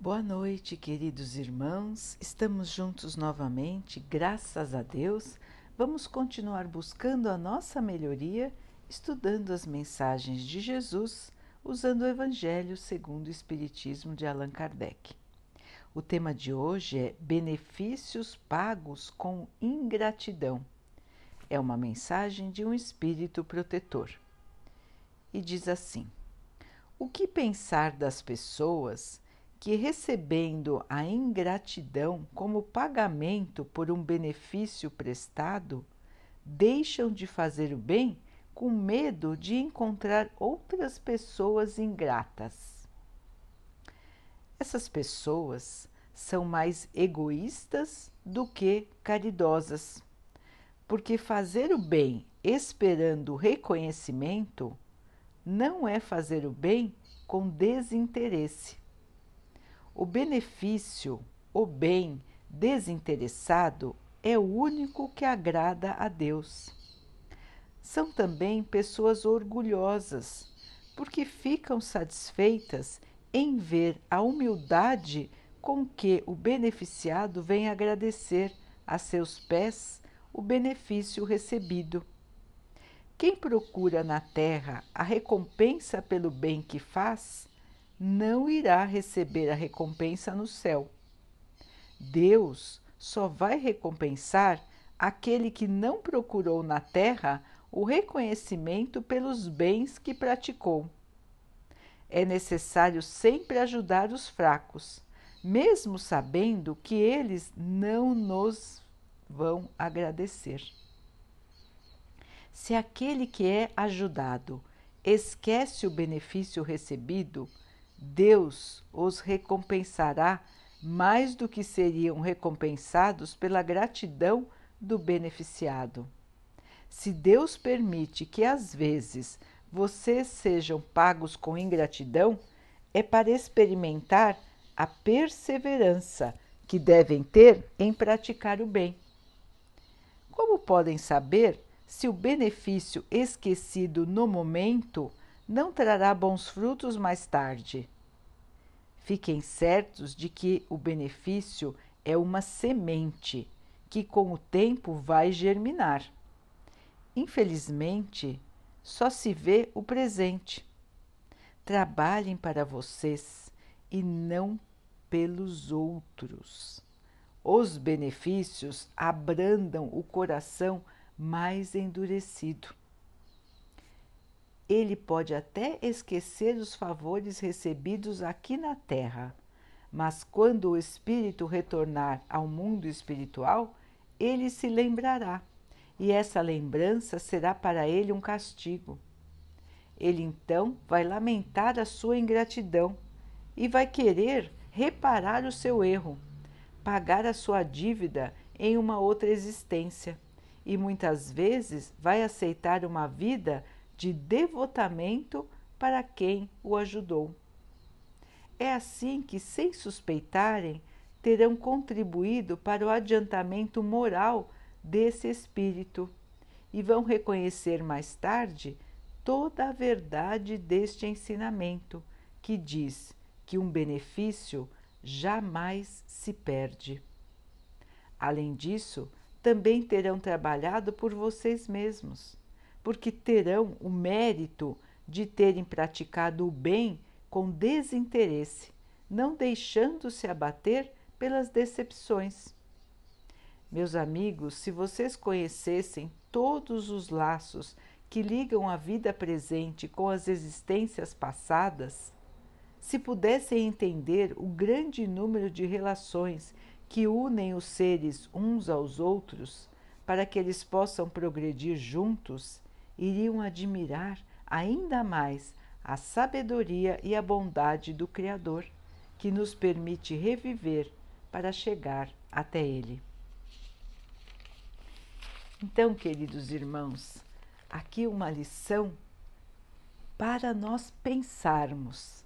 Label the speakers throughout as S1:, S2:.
S1: Boa noite, queridos irmãos. Estamos juntos novamente, graças a Deus. Vamos continuar buscando a nossa melhoria, estudando as mensagens de Jesus, usando o Evangelho segundo o Espiritismo de Allan Kardec. O tema de hoje é Benefícios pagos com ingratidão. É uma mensagem de um espírito protetor. E diz assim: O que pensar das pessoas? Que, recebendo a ingratidão como pagamento por um benefício prestado, deixam de fazer o bem com medo de encontrar outras pessoas ingratas. Essas pessoas são mais egoístas do que caridosas, porque fazer o bem esperando reconhecimento não é fazer o bem com desinteresse o benefício, o bem desinteressado é o único que agrada a Deus. São também pessoas orgulhosas, porque ficam satisfeitas em ver a humildade com que o beneficiado vem agradecer a seus pés o benefício recebido. Quem procura na terra a recompensa pelo bem que faz, não irá receber a recompensa no céu. Deus só vai recompensar aquele que não procurou na terra o reconhecimento pelos bens que praticou. É necessário sempre ajudar os fracos, mesmo sabendo que eles não nos vão agradecer. Se aquele que é ajudado esquece o benefício recebido, Deus os recompensará mais do que seriam recompensados pela gratidão do beneficiado. Se Deus permite que às vezes vocês sejam pagos com ingratidão, é para experimentar a perseverança que devem ter em praticar o bem. Como podem saber se o benefício esquecido no momento não trará bons frutos mais tarde. Fiquem certos de que o benefício é uma semente que com o tempo vai germinar. Infelizmente, só se vê o presente. Trabalhem para vocês e não pelos outros. Os benefícios abrandam o coração mais endurecido ele pode até esquecer os favores recebidos aqui na Terra, mas quando o espírito retornar ao mundo espiritual, ele se lembrará, e essa lembrança será para ele um castigo. Ele então vai lamentar a sua ingratidão e vai querer reparar o seu erro, pagar a sua dívida em uma outra existência, e muitas vezes vai aceitar uma vida de devotamento para quem o ajudou. É assim que, sem suspeitarem, terão contribuído para o adiantamento moral desse espírito e vão reconhecer mais tarde toda a verdade deste ensinamento, que diz que um benefício jamais se perde. Além disso, também terão trabalhado por vocês mesmos porque terão o mérito de terem praticado o bem com desinteresse, não deixando-se abater pelas decepções. Meus amigos, se vocês conhecessem todos os laços que ligam a vida presente com as existências passadas, se pudessem entender o grande número de relações que unem os seres uns aos outros, para que eles possam progredir juntos, iriam admirar ainda mais a sabedoria e a bondade do Criador, que nos permite reviver para chegar até Ele. Então, queridos irmãos, aqui uma lição para nós pensarmos,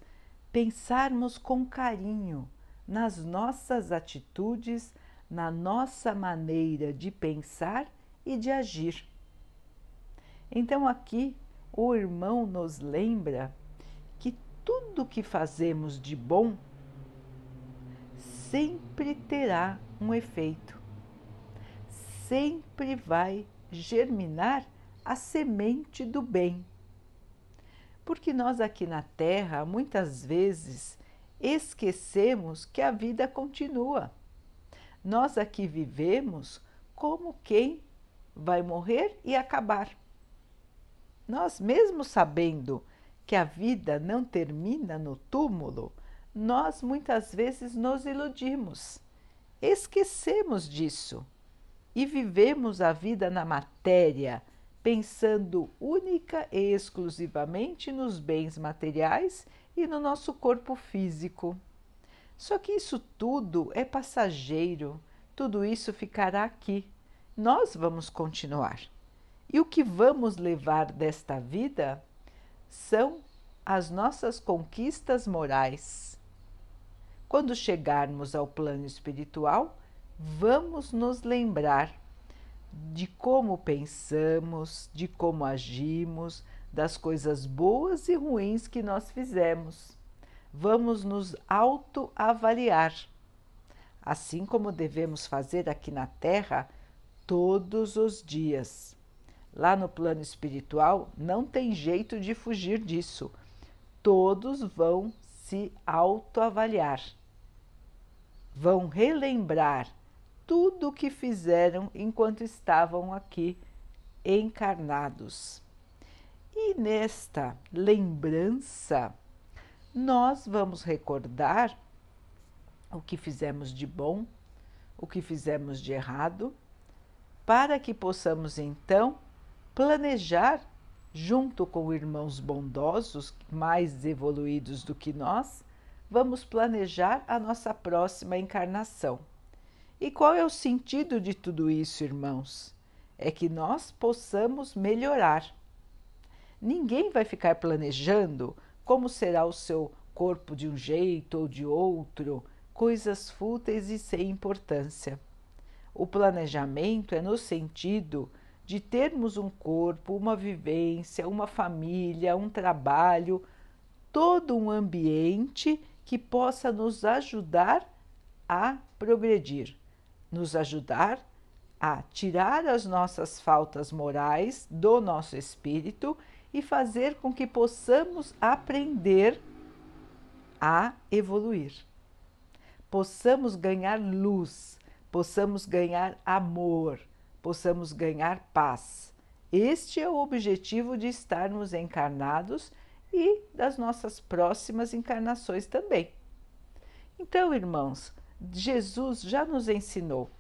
S1: pensarmos com carinho nas nossas atitudes, na nossa maneira de pensar e de agir então, aqui o irmão nos lembra que tudo que fazemos de bom sempre terá um efeito. Sempre vai germinar a semente do bem. Porque nós aqui na Terra, muitas vezes, esquecemos que a vida continua. Nós aqui vivemos como quem vai morrer e acabar. Nós, mesmo sabendo que a vida não termina no túmulo, nós muitas vezes nos iludimos, esquecemos disso e vivemos a vida na matéria, pensando única e exclusivamente nos bens materiais e no nosso corpo físico. Só que isso tudo é passageiro, tudo isso ficará aqui. Nós vamos continuar. E o que vamos levar desta vida são as nossas conquistas morais. Quando chegarmos ao plano espiritual, vamos nos lembrar de como pensamos, de como agimos, das coisas boas e ruins que nós fizemos. Vamos nos autoavaliar, assim como devemos fazer aqui na Terra todos os dias. Lá no plano espiritual não tem jeito de fugir disso. Todos vão se autoavaliar. Vão relembrar tudo o que fizeram enquanto estavam aqui encarnados. E nesta lembrança, nós vamos recordar o que fizemos de bom, o que fizemos de errado, para que possamos então planejar, junto com irmãos bondosos, mais evoluídos do que nós, vamos planejar a nossa próxima encarnação. E qual é o sentido de tudo isso, irmãos? É que nós possamos melhorar. Ninguém vai ficar planejando como será o seu corpo de um jeito ou de outro, coisas fúteis e sem importância. O planejamento é no sentido de termos um corpo, uma vivência, uma família, um trabalho, todo um ambiente que possa nos ajudar a progredir, nos ajudar a tirar as nossas faltas morais do nosso espírito e fazer com que possamos aprender a evoluir. Possamos ganhar luz, possamos ganhar amor possamos ganhar paz. Este é o objetivo de estarmos encarnados e das nossas próximas encarnações também. Então, irmãos, Jesus já nos ensinou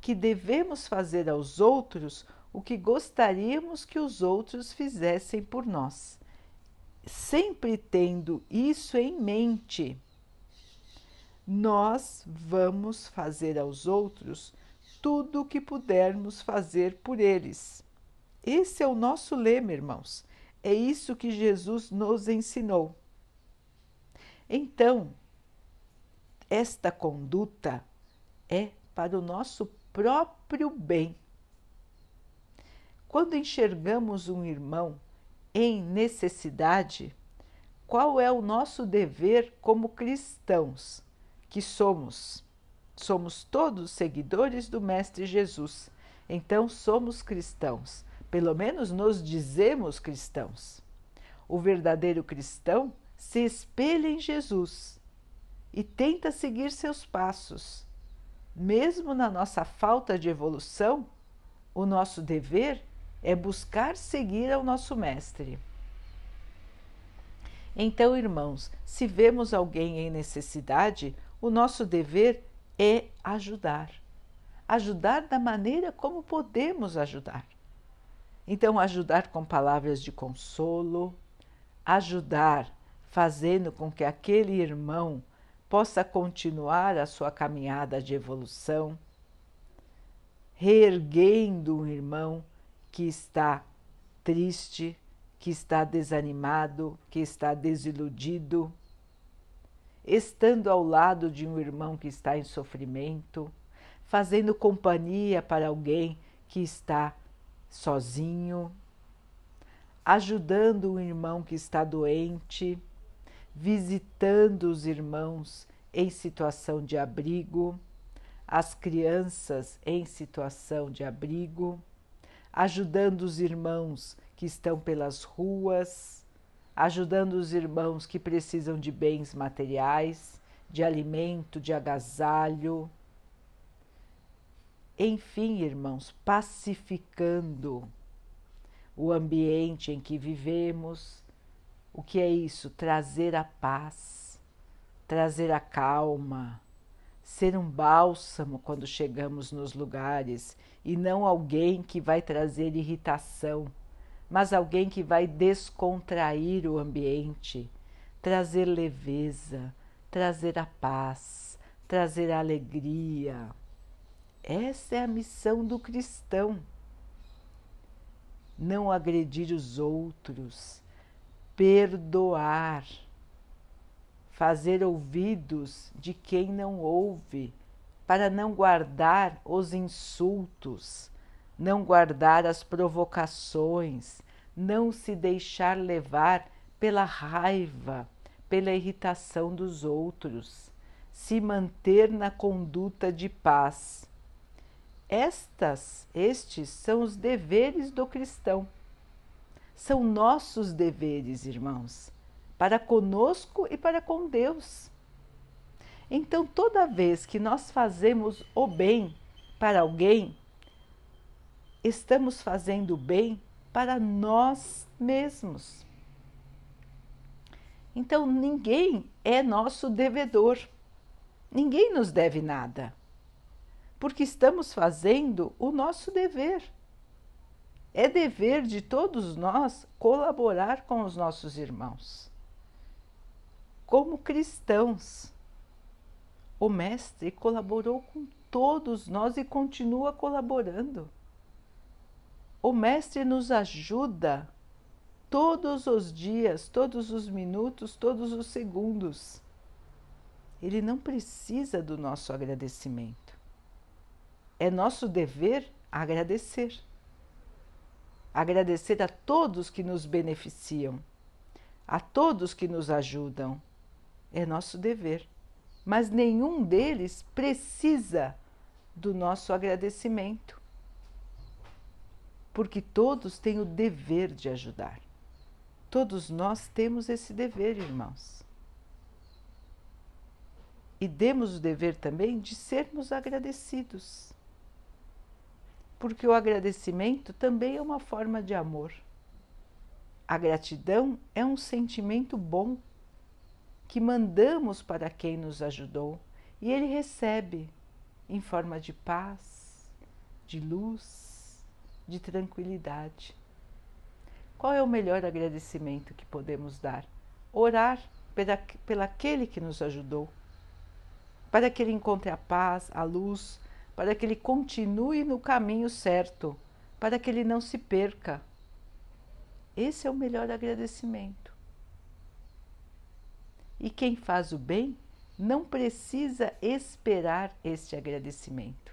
S1: que devemos fazer aos outros o que gostaríamos que os outros fizessem por nós. Sempre tendo isso em mente, nós vamos fazer aos outros tudo o que pudermos fazer por eles. Esse é o nosso lema, irmãos. É isso que Jesus nos ensinou. Então, esta conduta é para o nosso próprio bem. Quando enxergamos um irmão em necessidade, qual é o nosso dever como cristãos que somos? Somos todos seguidores do Mestre Jesus. Então somos cristãos. Pelo menos nos dizemos cristãos. O verdadeiro cristão se espelha em Jesus e tenta seguir seus passos. Mesmo na nossa falta de evolução, o nosso dever é buscar seguir ao nosso Mestre. Então, irmãos, se vemos alguém em necessidade, o nosso dever é ajudar. Ajudar da maneira como podemos ajudar. Então, ajudar com palavras de consolo, ajudar fazendo com que aquele irmão possa continuar a sua caminhada de evolução, reerguendo um irmão que está triste, que está desanimado, que está desiludido estando ao lado de um irmão que está em sofrimento, fazendo companhia para alguém que está sozinho, ajudando um irmão que está doente, visitando os irmãos em situação de abrigo, as crianças em situação de abrigo, ajudando os irmãos que estão pelas ruas, ajudando os irmãos que precisam de bens materiais, de alimento, de agasalho. Enfim, irmãos, pacificando o ambiente em que vivemos. O que é isso? Trazer a paz, trazer a calma, ser um bálsamo quando chegamos nos lugares e não alguém que vai trazer irritação, mas alguém que vai descontrair o ambiente, trazer leveza, trazer a paz, trazer a alegria. Essa é a missão do cristão. Não agredir os outros, perdoar, fazer ouvidos de quem não ouve, para não guardar os insultos, não guardar as provocações, não se deixar levar pela raiva, pela irritação dos outros, se manter na conduta de paz. Estas, estes são os deveres do cristão. São nossos deveres, irmãos, para conosco e para com Deus. Então, toda vez que nós fazemos o bem para alguém, estamos fazendo bem para nós mesmos. Então ninguém é nosso devedor. Ninguém nos deve nada. Porque estamos fazendo o nosso dever. É dever de todos nós colaborar com os nossos irmãos. Como cristãos, o Mestre colaborou com todos nós e continua colaborando. O Mestre nos ajuda todos os dias, todos os minutos, todos os segundos. Ele não precisa do nosso agradecimento. É nosso dever agradecer. Agradecer a todos que nos beneficiam, a todos que nos ajudam. É nosso dever. Mas nenhum deles precisa do nosso agradecimento. Porque todos têm o dever de ajudar. Todos nós temos esse dever, irmãos. E demos o dever também de sermos agradecidos. Porque o agradecimento também é uma forma de amor. A gratidão é um sentimento bom que mandamos para quem nos ajudou e ele recebe em forma de paz, de luz, de tranquilidade. Qual é o melhor agradecimento que podemos dar? Orar pela, pela aquele que nos ajudou, para que ele encontre a paz, a luz, para que ele continue no caminho certo, para que ele não se perca. Esse é o melhor agradecimento. E quem faz o bem não precisa esperar este agradecimento.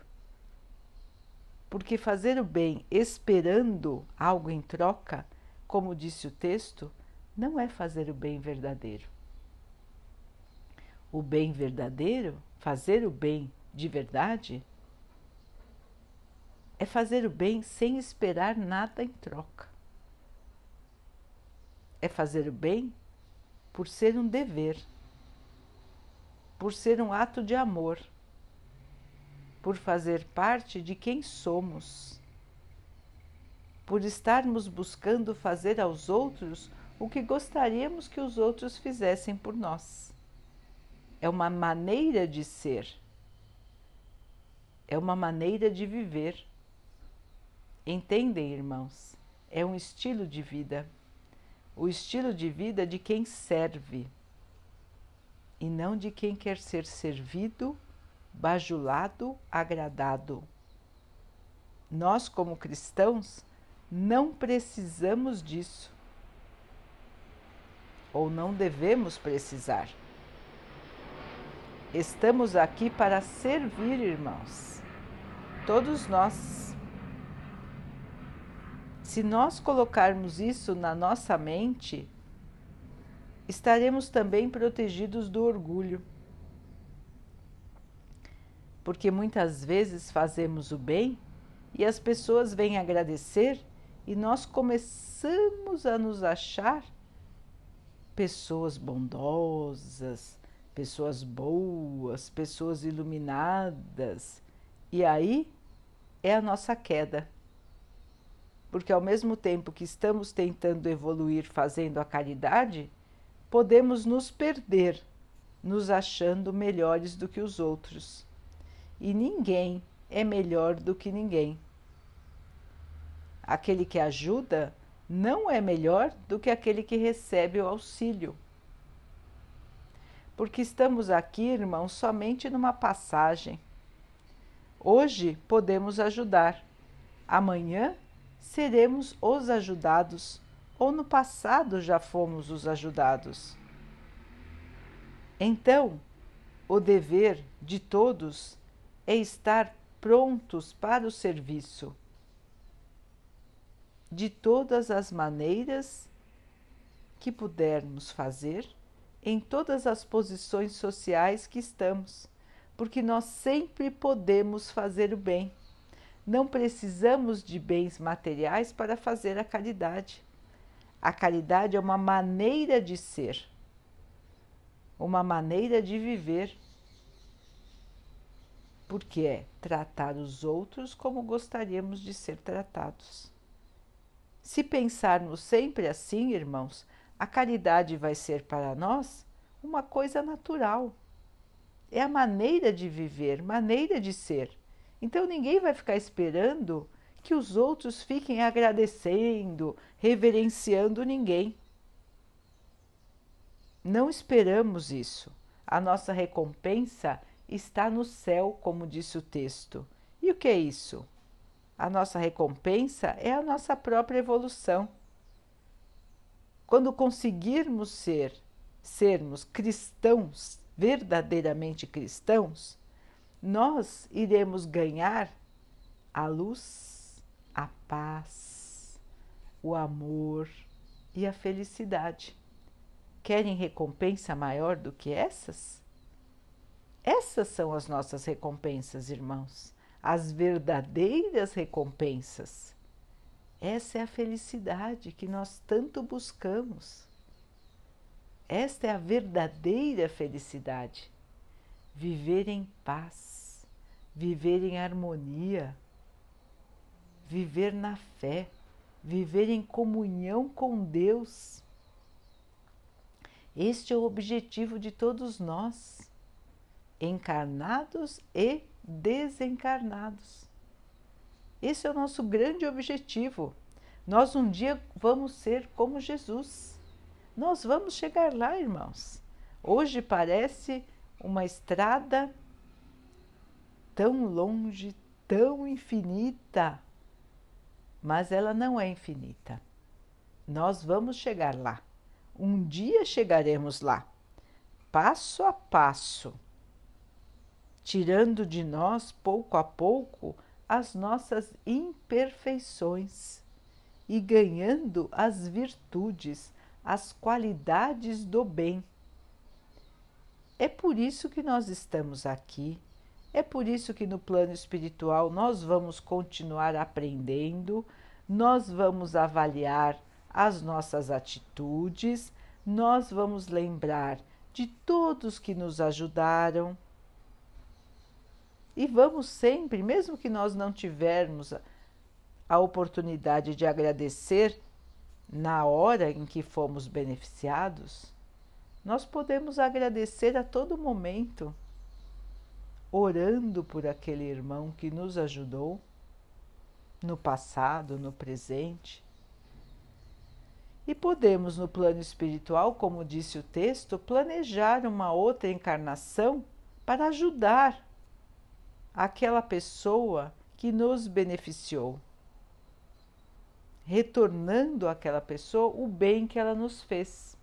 S1: Porque fazer o bem esperando algo em troca como disse o texto, não é fazer o bem verdadeiro. O bem verdadeiro, fazer o bem de verdade, é fazer o bem sem esperar nada em troca. É fazer o bem por ser um dever, por ser um ato de amor, por fazer parte de quem somos por estarmos buscando fazer aos outros o que gostaríamos que os outros fizessem por nós. É uma maneira de ser, é uma maneira de viver. Entendem, irmãos? É um estilo de vida, o estilo de vida de quem serve e não de quem quer ser servido, bajulado, agradado. Nós, como cristãos, não precisamos disso. Ou não devemos precisar. Estamos aqui para servir, irmãos. Todos nós. Se nós colocarmos isso na nossa mente, estaremos também protegidos do orgulho. Porque muitas vezes fazemos o bem e as pessoas vêm agradecer e nós começamos a nos achar pessoas bondosas, pessoas boas, pessoas iluminadas. E aí é a nossa queda. Porque ao mesmo tempo que estamos tentando evoluir fazendo a caridade, podemos nos perder, nos achando melhores do que os outros. E ninguém é melhor do que ninguém. Aquele que ajuda não é melhor do que aquele que recebe o auxílio. Porque estamos aqui, irmãos, somente numa passagem. Hoje podemos ajudar, amanhã seremos os ajudados, ou no passado já fomos os ajudados. Então, o dever de todos é estar prontos para o serviço de todas as maneiras que pudermos fazer, em todas as posições sociais que estamos, porque nós sempre podemos fazer o bem. Não precisamos de bens materiais para fazer a caridade. A caridade é uma maneira de ser, uma maneira de viver, porque é tratar os outros como gostaríamos de ser tratados. Se pensarmos sempre assim, irmãos, a caridade vai ser para nós uma coisa natural. É a maneira de viver, maneira de ser. Então ninguém vai ficar esperando que os outros fiquem agradecendo, reverenciando ninguém. Não esperamos isso. A nossa recompensa está no céu, como disse o texto. E o que é isso? A nossa recompensa é a nossa própria evolução. Quando conseguirmos ser, sermos cristãos, verdadeiramente cristãos, nós iremos ganhar a luz, a paz, o amor e a felicidade. Querem recompensa maior do que essas? Essas são as nossas recompensas, irmãos as verdadeiras recompensas. Essa é a felicidade que nós tanto buscamos. Esta é a verdadeira felicidade. Viver em paz, viver em harmonia, viver na fé, viver em comunhão com Deus. Este é o objetivo de todos nós, encarnados e desencarnados. Esse é o nosso grande objetivo. Nós um dia vamos ser como Jesus. Nós vamos chegar lá, irmãos. Hoje parece uma estrada tão longe, tão infinita, mas ela não é infinita. Nós vamos chegar lá. Um dia chegaremos lá, passo a passo tirando de nós pouco a pouco as nossas imperfeições e ganhando as virtudes, as qualidades do bem. É por isso que nós estamos aqui, é por isso que no plano espiritual nós vamos continuar aprendendo, nós vamos avaliar as nossas atitudes, nós vamos lembrar de todos que nos ajudaram e vamos sempre, mesmo que nós não tivermos a, oportunidade de agradecer na hora em que fomos beneficiados, nós podemos agradecer a todo momento, orando por aquele irmão que nos ajudou no passado, no presente. E podemos, no plano espiritual, como disse o texto, planejar uma outra encarnação para ajudar aquela pessoa que nos beneficiou, retornando àquela pessoa o bem que ela nos fez,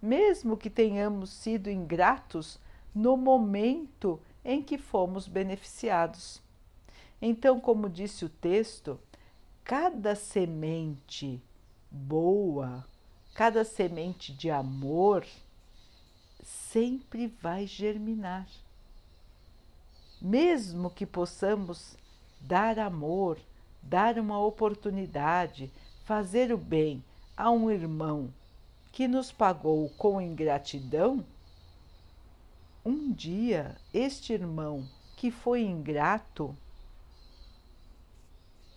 S1: mesmo que tenhamos sido ingratos no momento em que fomos beneficiados. Então, como disse o texto, cada semente boa, cada semente de amor sempre vai germinar mesmo que possamos dar amor, dar uma oportunidade, fazer o bem a um irmão que nos pagou com ingratidão, um dia este irmão que foi ingrato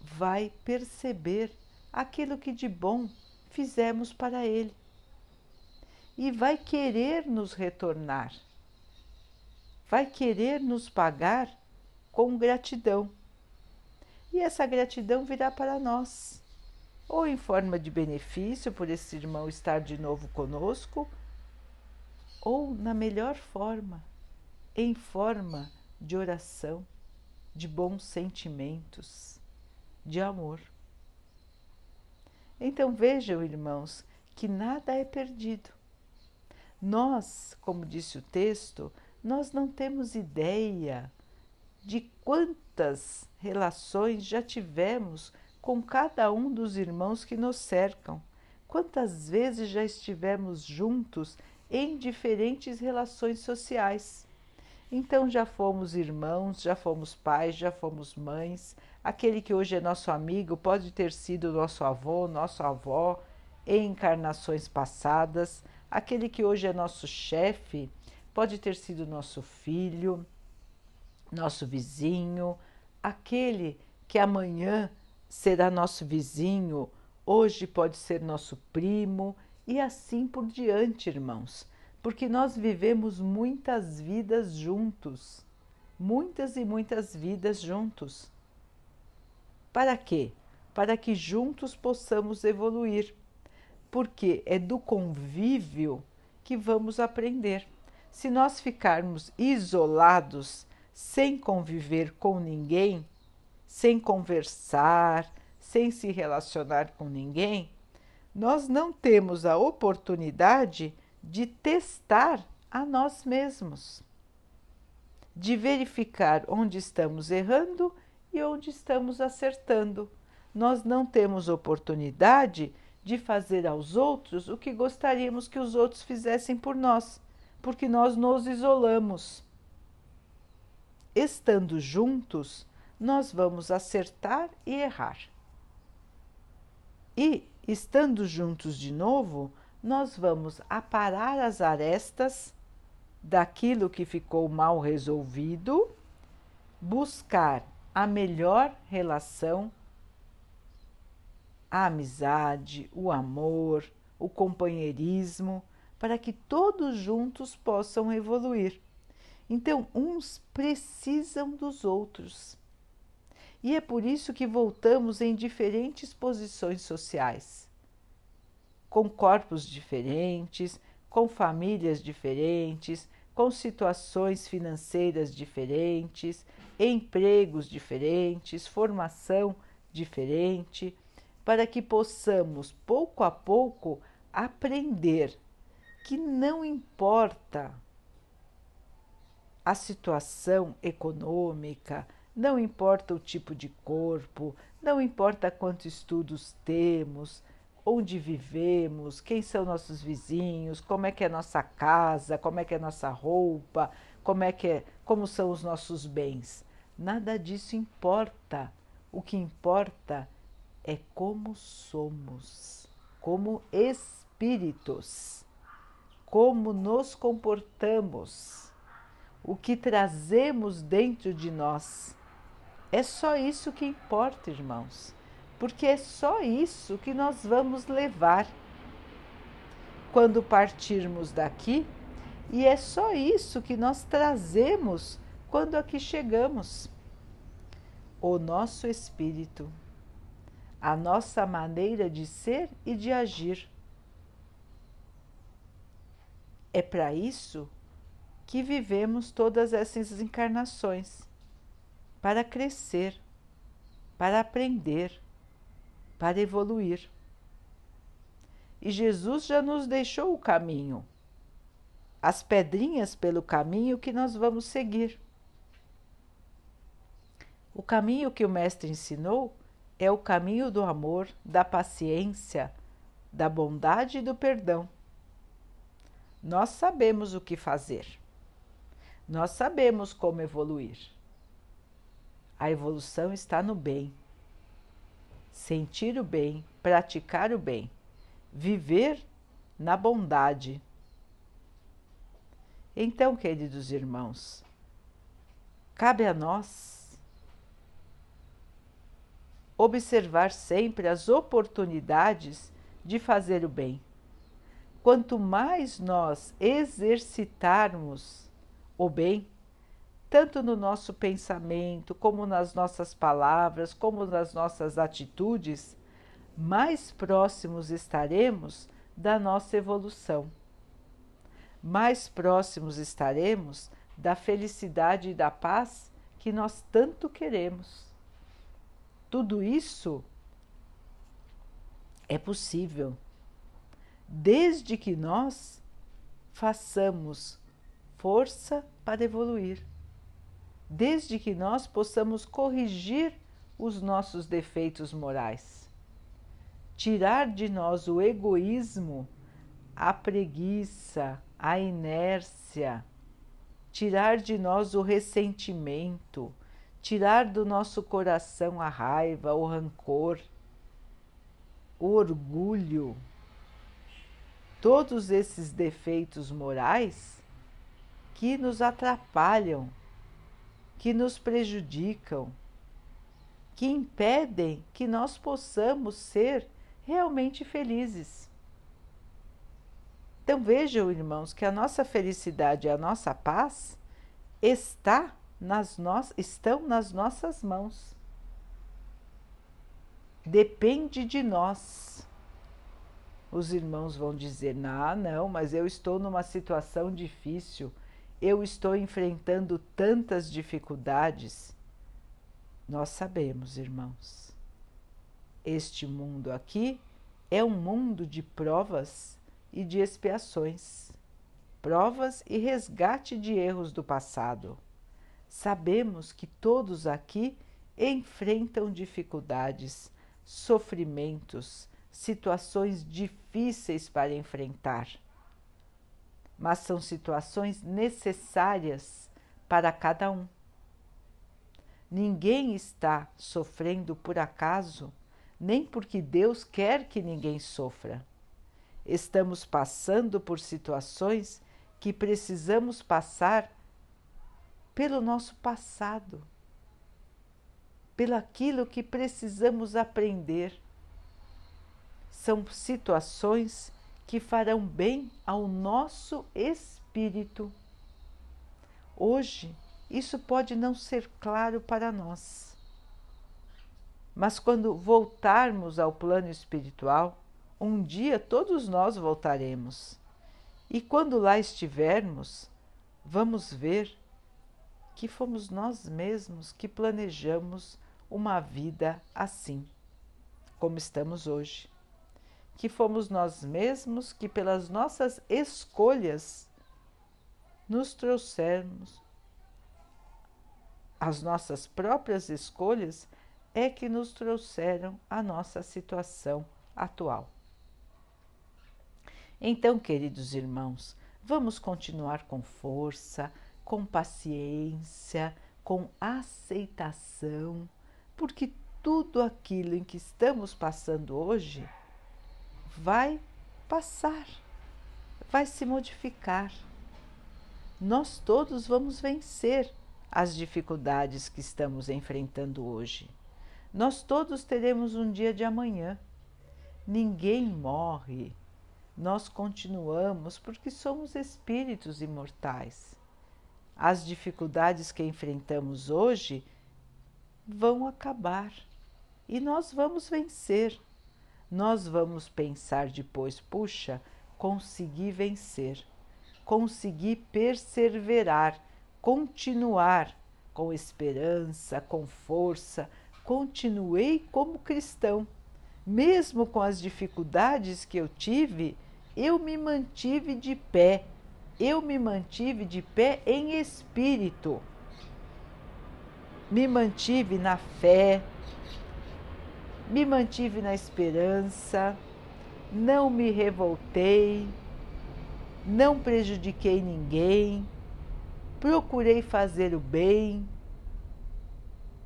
S1: vai perceber aquilo que de bom fizemos para ele e vai querer nos retornar, vai querer nos pagar com gratidão. E essa gratidão virá para nós, ou em forma de benefício por esse irmão estar de novo conosco, ou na melhor forma, em forma de oração, de bons sentimentos, de amor. Então vejam, irmãos, que nada é perdido. Nós, como disse o texto, nós não temos ideia de quantas relações já tivemos com cada um dos irmãos que nos cercam, quantas vezes já estivemos juntos em diferentes relações sociais. Então já fomos irmãos, já fomos pais, já fomos mães. Aquele que hoje é nosso amigo pode ter sido nosso avô, nossa avó em encarnações passadas. Aquele que hoje é nosso chefe pode ter sido nosso filho, nosso vizinho. Aquele que amanhã será nosso vizinho, hoje pode ser nosso primo e assim por diante, irmãos porque nós vivemos muitas vidas juntos, muitas e muitas vidas juntos. Para quê? Para que juntos possamos evoluir, porque é do convívio que vamos aprender. Se nós ficarmos isolados, sem conviver com ninguém, sem conversar, sem se relacionar com ninguém, nós não temos a oportunidade de testar a nós mesmos, de verificar onde estamos errando e onde estamos acertando. Nós não temos oportunidade de fazer aos outros o que gostaríamos que os outros fizessem por nós, porque nós nos isolamos. Estando juntos, nós vamos acertar e errar. E, estando juntos de novo, nós vamos aparar as arestas daquilo que ficou mal resolvido, buscar a melhor relação, a amizade, o amor, o companheirismo, para que todos juntos possam evoluir. Então, uns precisam dos outros. E é por isso que voltamos em diferentes posições sociais com corpos diferentes, com famílias diferentes, com situações financeiras diferentes, empregos diferentes, formação diferente, para que possamos pouco a pouco aprender que não importa a situação econômica, não importa o tipo de corpo, não importa quantos estudos temos, onde vivemos, quem são nossos vizinhos, como é que é nossa casa, como é que é nossa roupa, como é que é, como são os nossos bens. Nada disso importa. O que importa é como somos, como espíritos, como nos comportamos, o que trazemos dentro de nós. É só isso que importa, irmãos porque é só isso que nós vamos levar quando partirmos daqui, e é só isso que nós trazemos quando aqui chegamos. O nosso espírito, a nossa maneira de ser e de agir. É para isso que vivemos todas essas encarnações para crescer, para aprender para evoluir. E Jesus já nos deixou o caminho, as pedrinhas pelo caminho que nós vamos seguir. O caminho que o Mestre ensinou é o caminho do amor, da paciência, da bondade e do perdão. Nós sabemos o que fazer, nós sabemos como evoluir, A evolução está no bem. Sentir o bem, praticar o bem, viver na bondade. Então, queridos irmãos, cabe a nós observar sempre as oportunidades de fazer o bem. Quanto mais nós exercitarmos o bem, tanto no nosso pensamento, como nas nossas palavras, como nas nossas atitudes, mais próximos estaremos da nossa evolução. Mais próximos estaremos da felicidade e da paz que nós tanto queremos. Tudo isso é possível desde que nós façamos força para evoluir. Desde que nós possamos corrigir os nossos defeitos morais, tirar de nós o egoísmo, a preguiça, a inércia, tirar de nós o ressentimento, tirar do nosso coração a raiva, o rancor, o orgulho, todos esses defeitos morais que nos atrapalham que nos prejudicam, que impedem que nós possamos ser realmente felizes. Então vejam, irmãos, que a nossa felicidade e a nossa paz está nas no... estão nas nossas mãos. Depende de nós. Os irmãos vão dizer: não, não, mas eu estou numa situação difícil eu estou enfrentando tantas dificuldades. Nós sabemos, irmãos, este mundo aqui é um mundo de provas e de expiações, provas e resgate de erros do passado. Sabemos que todos aqui enfrentam dificuldades, sofrimentos, situações difíceis para enfrentar mas são situações necessárias para cada um. Ninguém está sofrendo por acaso, nem porque Deus quer que ninguém sofra. Estamos passando por situações que precisamos passar pelo nosso passado, pelo aquilo que precisamos aprender. São situações que farão bem ao nosso espírito. Hoje, isso pode não ser claro para nós. Mas quando voltarmos ao plano espiritual, um dia todos nós voltaremos. E quando lá estivermos, vamos ver que fomos nós mesmos que planejamos uma vida assim, como estamos hoje que fomos nós mesmos que, pelas nossas escolhas, nos trouxermos. As nossas próprias escolhas é que nos trouxeram a nossa situação atual. Então, queridos irmãos, vamos continuar com força, com paciência, com aceitação, porque tudo aquilo em que estamos passando hoje vai passar, vai se modificar. Nós todos vamos vencer as dificuldades que estamos enfrentando hoje. Nós todos teremos um dia de amanhã. Ninguém morre. Nós continuamos porque somos espíritos imortais. As dificuldades que enfrentamos hoje vão acabar e nós vamos vencer nós vamos pensar depois: puxa, consegui vencer, consegui perseverar, continuar com esperança, com força, continuei como cristão. Mesmo com as dificuldades que eu tive, eu me mantive de pé, eu me mantive de pé em espírito. Me mantive na fé, me mantive na esperança, não me revoltei, não prejudiquei ninguém, procurei fazer o bem,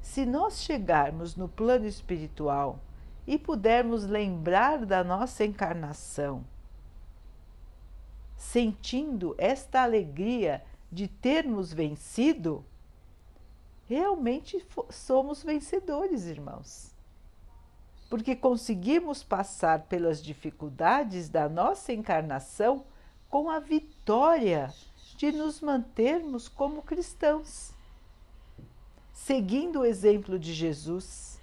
S1: Se nós chegarmos no plano espiritual e pudermos lembrar da nossa encarnação, sentindo esta alegria de termos vencido, realmente somos vencedores, irmãos. Porque conseguimos passar pelas dificuldades da nossa encarnação com a vitória de nos mantermos como cristãos, seguindo o exemplo de Jesus,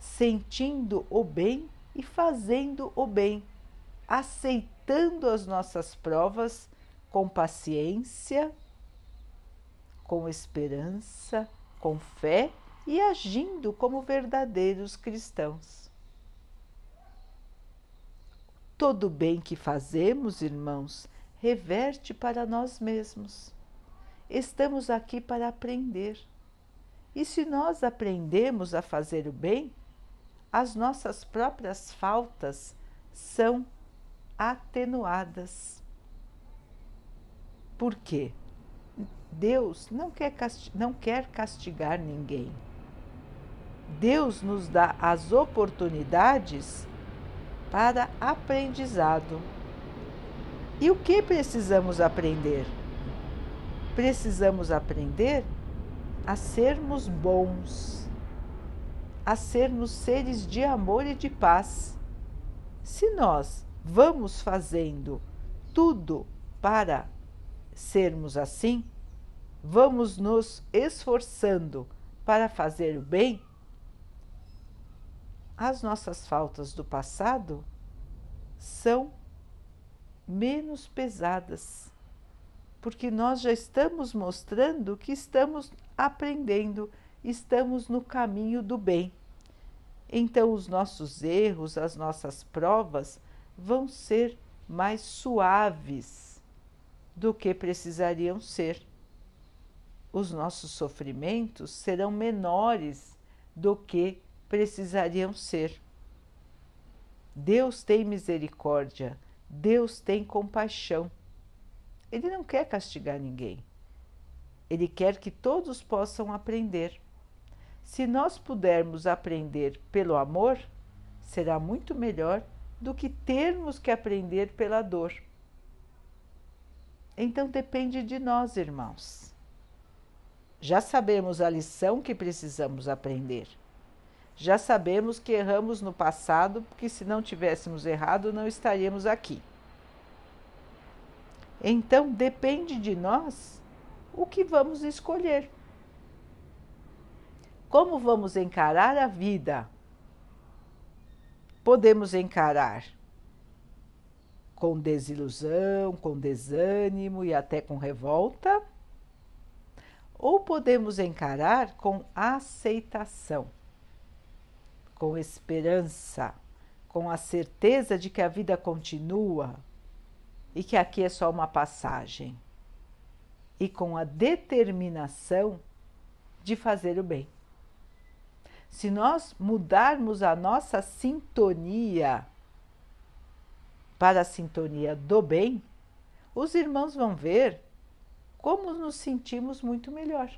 S1: sentindo o bem e fazendo o bem, aceitando as nossas provas com paciência, com esperança, com fé e agindo como verdadeiros cristãos. Todo bem que fazemos, irmãos, reverte para nós mesmos. Estamos aqui para aprender. E se nós aprendemos a fazer o bem, as nossas próprias faltas são atenuadas. Por quê? Deus não quer, não quer castigar ninguém. Deus nos dá as oportunidades para aprendizado. E o que precisamos aprender? Precisamos aprender a sermos bons, a sermos seres de amor e de paz. Se nós vamos fazendo tudo para sermos assim, vamos nos esforçando para fazer o bem, as nossas faltas do passado são menos pesadas, porque nós já estamos mostrando que estamos aprendendo, estamos no caminho do bem. Então, os nossos erros, as nossas provas vão ser mais suaves do que precisariam ser. Os nossos sofrimentos serão menores do que precisariam ser. Deus tem misericórdia, Deus tem compaixão. Ele não quer castigar ninguém. Ele quer que todos possam aprender. Se nós pudermos aprender pelo amor, será muito melhor do que termos que aprender pela dor. Então depende de nós, irmãos. Já sabemos a lição que precisamos aprender. Já sabemos que erramos no passado, porque se não tivéssemos errado, não estaríamos aqui. Então depende de nós o que vamos escolher. Como vamos encarar a vida? Podemos encarar com desilusão, com desânimo e até com revolta, ou podemos encarar com aceitação, com esperança, com a certeza de que a vida continua e que aqui é só uma passagem, e com a determinação de fazer o bem. Se nós mudarmos a nossa sintonia para a sintonia do bem, os irmãos vão ver como nos sentimos muito melhor.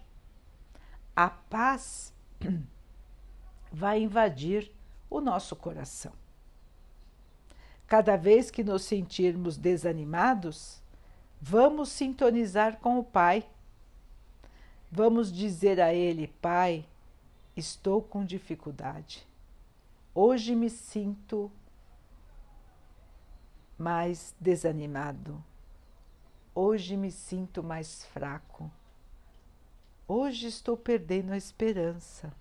S1: A paz vai invadir o nosso coração. Cada vez que nos sentirmos desanimados, vamos sintonizar com o Pai. Vamos dizer a Ele: Pai, estou com dificuldade. Hoje me sinto mais desanimado. Hoje me sinto mais fraco. Hoje estou perdendo a esperança.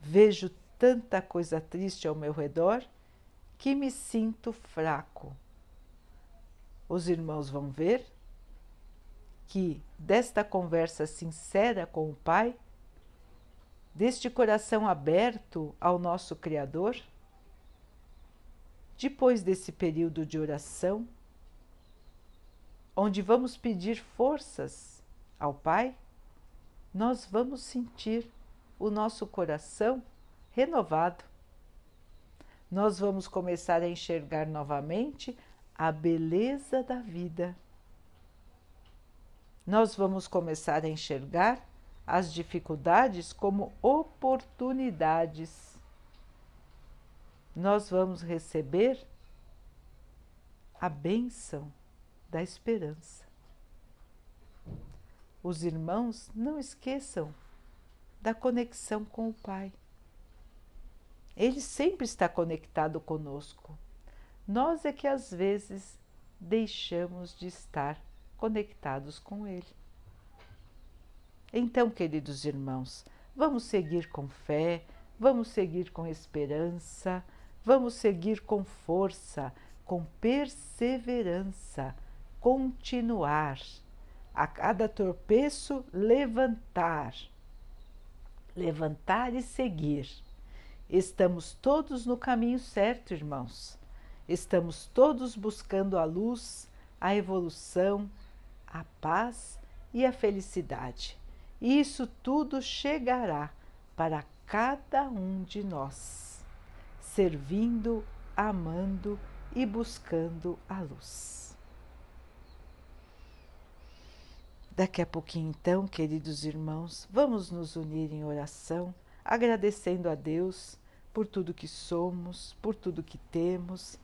S1: Vejo tanta coisa triste ao meu redor que me sinto fraco. Os irmãos vão ver que desta conversa sincera com o Pai, deste coração aberto ao nosso Criador, depois desse período de oração, onde vamos pedir forças ao Pai, nós vamos sentir o nosso coração renovado. Nós vamos começar a enxergar novamente a beleza da vida. Nós vamos começar a enxergar as dificuldades como oportunidades. Nós vamos receber a bênção da esperança. Os irmãos não esqueçam da conexão com o Pai. Ele sempre está conectado conosco. Nós é que às vezes deixamos de estar conectados com Ele. Então, queridos irmãos, vamos seguir com fé, vamos seguir com esperança, vamos seguir com força, com perseverança, continuar. A cada tropeço, levantar. Levantar e seguir. Estamos todos no caminho certo, irmãos. Estamos todos buscando a luz, a evolução, a paz e a felicidade. E isso tudo chegará para cada um de nós, servindo, amando e buscando a luz. Daqui a pouquinho, então, queridos irmãos, vamos nos unir em oração, agradecendo a Deus por tudo que somos, por tudo que temos,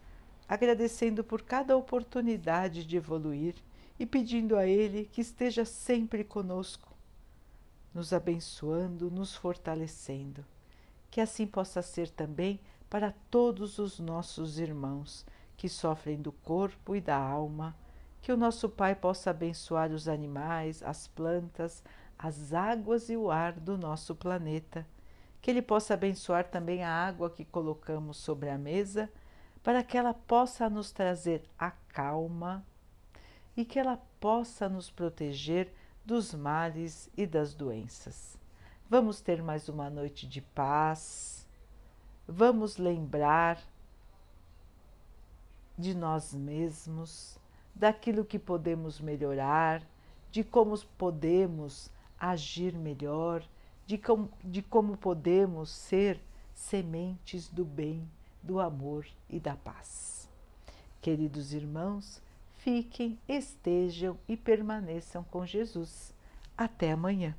S1: agradecendo por cada oportunidade de evoluir e pedindo a Ele que esteja sempre conosco, nos abençoando, nos fortalecendo. Que assim possa ser também para todos os nossos irmãos que sofrem do corpo e da alma, que o nosso Pai possa abençoar os animais, as plantas, as águas e o ar do nosso planeta, que Ele possa abençoar também a água que colocamos sobre a mesa, para que ela possa nos trazer a calma e que ela possa nos proteger dos males e das doenças. Vamos ter mais uma noite de paz, vamos lembrar de nós mesmos, daquilo que podemos melhorar, de como podemos agir melhor, de como, de como podemos ser sementes do bem, do amor e da paz. Queridos irmãos, fiquem, estejam e permaneçam com Jesus. Até amanhã.